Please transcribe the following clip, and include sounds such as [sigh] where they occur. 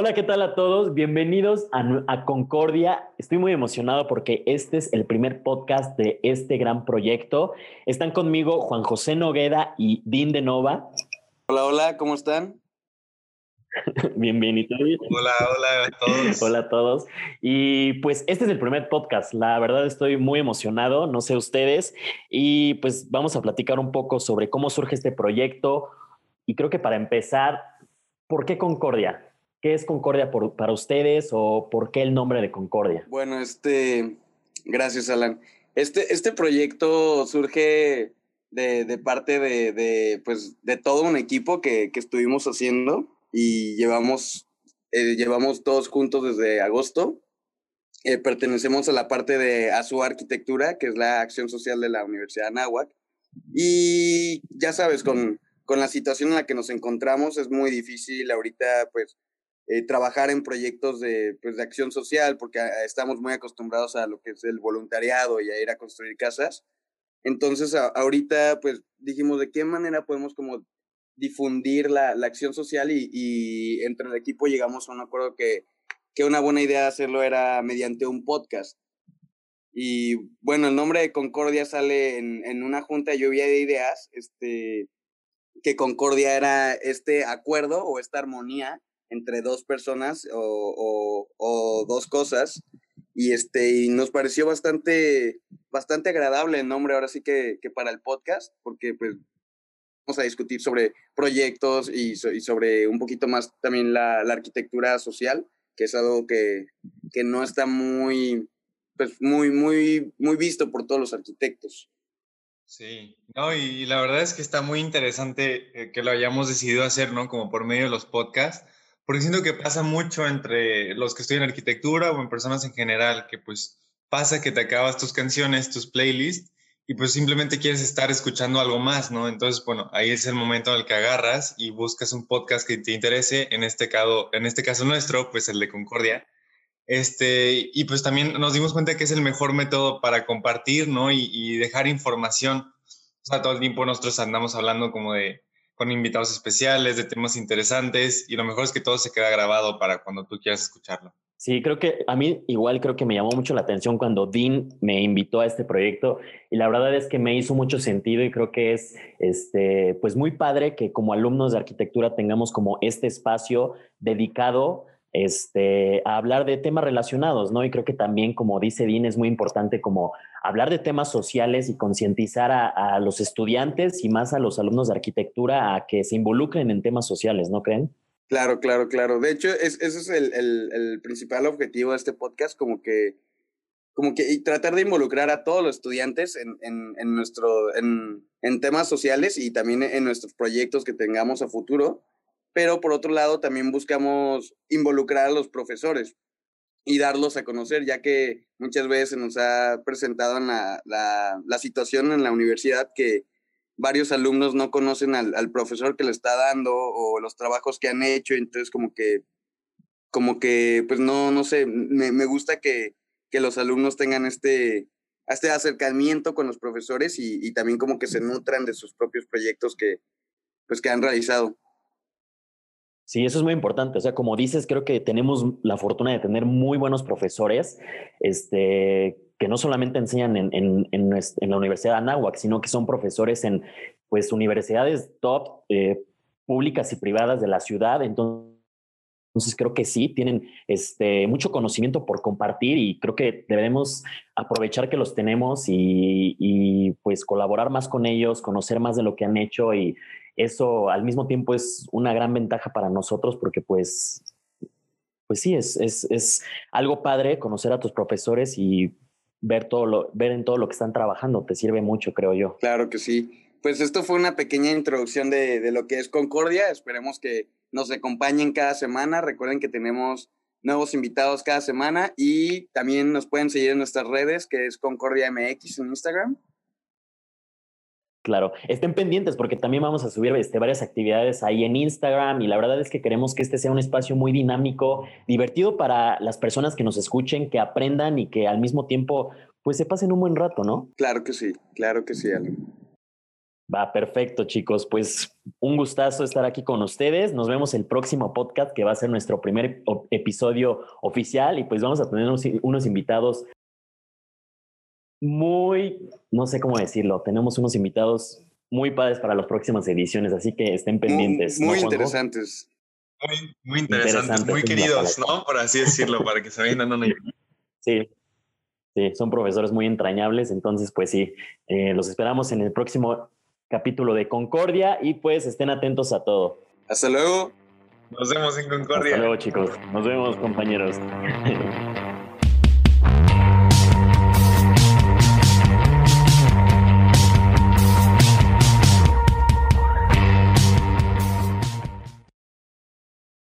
Hola, ¿qué tal a todos? Bienvenidos a, Concordia. Estoy muy emocionado porque este es el primer podcast de este gran proyecto. Están conmigo Juan José Nogueda y Dean de Nova. Hola, hola, ¿cómo están? [laughs] Bienvenido. Hola, hola a todos. Hola a todos. Y pues este es el primer podcast. La verdad estoy muy emocionado, no sé ustedes. Y pues vamos a platicar un poco sobre cómo surge este proyecto. Y creo que para empezar, ¿por qué Concordia? ¿Qué es Concordia para ustedes o por qué el nombre de Concordia? Bueno, este, gracias Alan. Este, este proyecto surge de, parte de, pues, de todo un equipo que, estuvimos haciendo y llevamos, eh, llevamos todos juntos desde agosto. Eh, pertenecemos a la parte de ASU Arquitectura, que es la acción social de la Universidad de Anáhuac. Y ya sabes, con, con la situación en la que nos encontramos es muy difícil ahorita, pues, eh, trabajar en proyectos de, pues, de acción social, porque ah, estamos muy acostumbrados a lo que es el voluntariado y a ir a construir casas. Entonces, ahorita, pues, dijimos de qué manera podemos como difundir la, la acción social y, y, entre el equipo llegamos a un acuerdo que, que una buena idea hacerlo era mediante un podcast. Y bueno, el nombre de Concordia sale en, en una junta de lluvia de ideas, este, que Concordia era este acuerdo o esta armonía entre dos personas o, o, dos cosas. Y, este, y nos pareció bastante, bastante agradable el nombre ahora sí que, que para el podcast, porque pues vamos a discutir sobre proyectos y, sobre un poquito más también la, la, arquitectura social, que es algo que, que no está muy, pues muy, muy, muy visto por todos los arquitectos. Sí, no, y la verdad es que está muy interesante eh, que lo hayamos decidido hacer, ¿no? Como por medio de los podcasts, porque siento que pasa mucho entre los que estudian arquitectura o en personas en general, que pues pasa que te acabas tus canciones, tus playlists, y pues simplemente quieres estar escuchando algo más, ¿no? Entonces, bueno, ahí es el momento en el que agarras y buscas un podcast que te interese, en este caso, en este caso nuestro, pues el de Concordia. Este, y pues también nos dimos cuenta que es el mejor método para compartir, ¿no? Y, y dejar información. O sea, todo el tiempo nosotros andamos hablando como de, con invitados especiales, de temas interesantes y lo mejor es que todo se queda grabado para cuando tú quieras escucharlo. Sí, creo que a mí igual creo que me llamó mucho la atención cuando Dean me invitó a este proyecto y la verdad es que me hizo mucho sentido y creo que es este pues muy padre que como alumnos de arquitectura tengamos como este espacio dedicado este, a hablar de temas relacionados, ¿no? Y creo que también, como dice Dean, es muy importante como hablar de temas sociales y concientizar a, los estudiantes y más a los alumnos de arquitectura a que se involucren en temas sociales, ¿no creen? Claro, claro, claro. De hecho, ese es el, principal objetivo de este podcast, como que, como que y tratar de involucrar a todos los estudiantes en, en, nuestro, en temas sociales y también en nuestros proyectos que tengamos a futuro pero por otro lado también buscamos involucrar a los profesores y darlos a conocer, ya que muchas veces se nos ha presentado en la, la, situación en la universidad que varios alumnos no conocen al, al, profesor que le está dando o los trabajos que han hecho, entonces como que, como que, pues no, no sé, me, me gusta que, que los alumnos tengan este, este acercamiento con los profesores y, y, también como que se nutran de sus propios proyectos que, pues, que han realizado. Sí, eso es muy importante. O sea, como dices, creo que tenemos la fortuna de tener muy buenos profesores, este, que no solamente enseñan en, en, en, la Universidad de Anáhuac, sino que son profesores en pues, universidades top, eh, públicas y privadas de la ciudad. Entonces, entonces creo que sí, tienen este, mucho conocimiento por compartir y creo que debemos aprovechar que los tenemos y, y, pues colaborar más con ellos, conocer más de lo que han hecho y eso al mismo tiempo es una gran ventaja para nosotros porque pues, pues sí, es, es, es algo padre conocer a tus profesores y ver, todo lo, ver en todo lo que están trabajando, te sirve mucho, creo yo. Claro que sí. Pues esto fue una pequeña introducción de, de lo que es Concordia. Esperemos que nos acompañen cada semana. Recuerden que tenemos nuevos invitados cada semana y también nos pueden seguir en nuestras redes, que es Concordia MX en Instagram. Claro, estén pendientes porque también vamos a subir este, varias actividades ahí en Instagram y la verdad es que queremos que este sea un espacio muy dinámico, divertido para las personas que nos escuchen, que aprendan y que al mismo tiempo pues se pasen un buen rato, ¿no? Claro que sí, claro que sí, Alan. Va, perfecto chicos, pues un gustazo estar aquí con ustedes. Nos vemos el próximo podcast que va a ser nuestro primer episodio oficial y pues vamos a tener unos, unos invitados muy, no sé cómo decirlo, tenemos unos invitados muy padres para las próximas ediciones, así que estén pendientes. Muy, interesantes. Muy, muy interesantes, muy queridos, ¿no? Por así decirlo, para que se vayan dando una Sí, sí, son profesores muy entrañables, entonces pues sí, eh, los esperamos en el próximo capítulo de Concordia y pues estén atentos a todo. Hasta luego. Nos vemos en Concordia. Hasta luego chicos, nos vemos compañeros. [laughs]